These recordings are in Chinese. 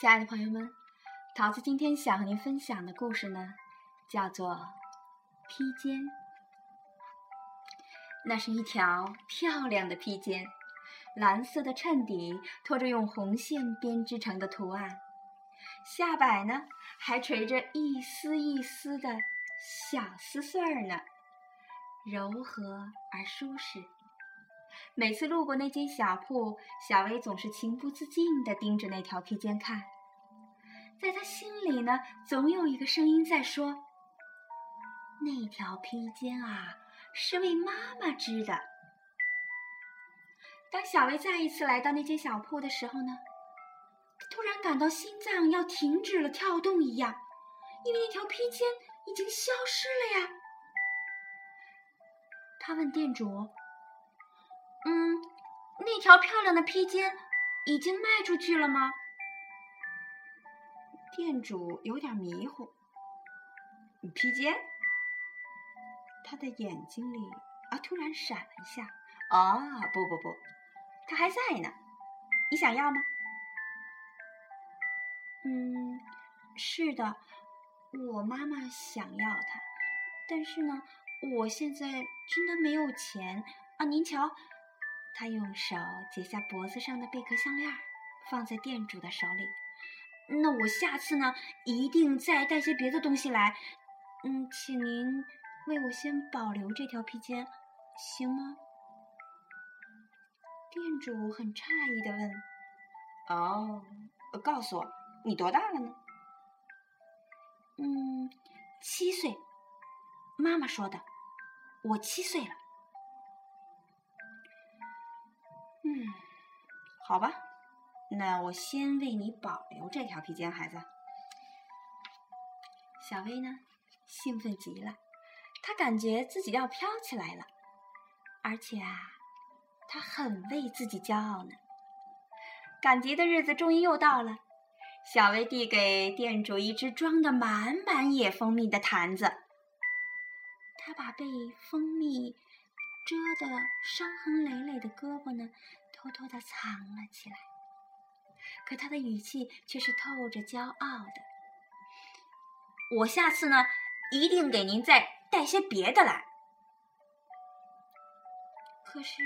亲爱的朋友们，桃子今天想和您分享的故事呢，叫做《披肩》。那是一条漂亮的披肩，蓝色的衬底，拖着用红线编织成的图案，下摆呢还垂着一丝一丝的小丝穗儿呢，柔和而舒适。每次路过那间小铺，小薇总是情不自禁地盯着那条披肩看。在他心里呢，总有一个声音在说：“那条披肩啊，是为妈妈织的。”当小薇再一次来到那间小铺的时候呢，突然感到心脏要停止了跳动一样，因为那条披肩已经消失了呀。他问店主。嗯，那条漂亮的披肩已经卖出去了吗？店主有点迷糊。披肩？他的眼睛里啊突然闪了一下。啊，不不不，他还在呢。你想要吗？嗯，是的，我妈妈想要它，但是呢，我现在真的没有钱啊。您瞧。他用手解下脖子上的贝壳项链，放在店主的手里。那我下次呢，一定再带些别的东西来。嗯，请您为我先保留这条披肩，行吗？店主很诧异的问：“哦，告诉我，你多大了呢？”嗯，七岁。妈妈说的，我七岁了。嗯，好吧，那我先为你保留这条披肩，孩子。小薇呢，兴奋极了，她感觉自己要飘起来了，而且啊，她很为自己骄傲呢。赶集的日子终于又到了，小薇递给店主一只装的满满野蜂蜜的坛子，她把被蜂蜜。遮得伤痕累累的胳膊呢，偷偷的藏了起来。可他的语气却是透着骄傲的。我下次呢，一定给您再带些别的来。可是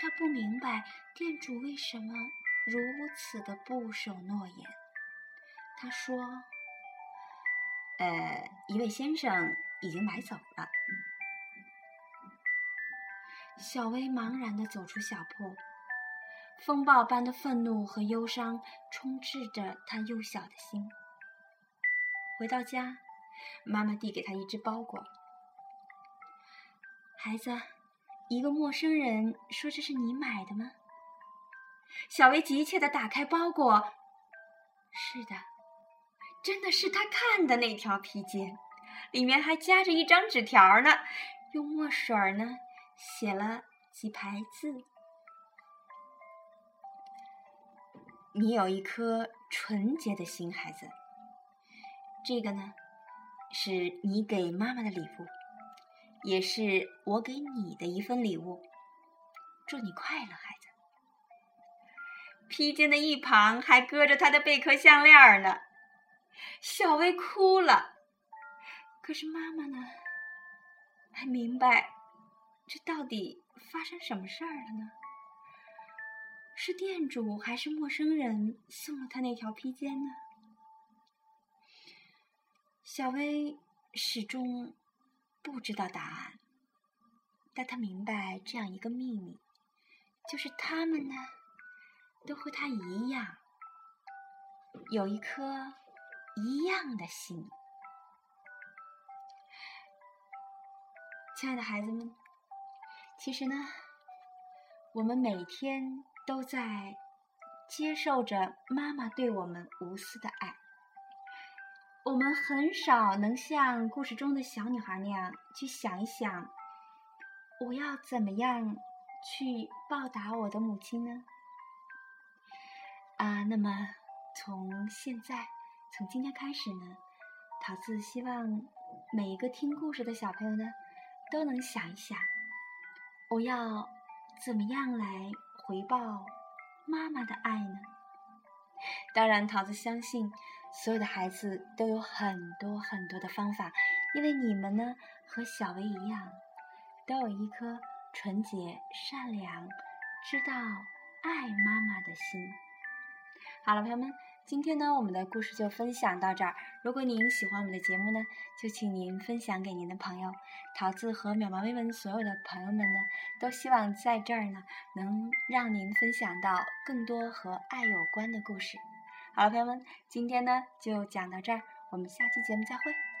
他不明白店主为什么如此的不守诺言。他说：“呃，一位先生已经买走了。”小薇茫然地走出小铺，风暴般的愤怒和忧伤充斥着他幼小的心。回到家，妈妈递给他一只包裹：“孩子，一个陌生人说这是你买的吗？”小薇急切地打开包裹，是的，真的是他看的那条披肩，里面还夹着一张纸条呢，用墨水呢。写了几排字：“你有一颗纯洁的心，孩子。这个呢，是你给妈妈的礼物，也是我给你的一份礼物。祝你快乐，孩子。”披肩的一旁还搁着他的贝壳项链呢。小薇哭了，可是妈妈呢，还明白。这到底发生什么事儿了呢？是店主还是陌生人送了他那条披肩呢？小薇始终不知道答案，但她明白这样一个秘密，就是他们呢，都和他一样，有一颗一样的心。亲爱的孩子们。其实呢，我们每天都在接受着妈妈对我们无私的爱。我们很少能像故事中的小女孩那样去想一想，我要怎么样去报答我的母亲呢？啊，那么从现在，从今天开始呢，桃子希望每一个听故事的小朋友呢，都能想一想。我要怎么样来回报妈妈的爱呢？当然，桃子相信所有的孩子都有很多很多的方法，因为你们呢和小薇一样，都有一颗纯洁、善良、知道爱妈妈的心。好了，朋友们。今天呢，我们的故事就分享到这儿。如果您喜欢我们的节目呢，就请您分享给您的朋友。桃子和渺茫微文所有的朋友们呢，都希望在这儿呢，能让您分享到更多和爱有关的故事。好了，朋友们，今天呢就讲到这儿，我们下期节目再会。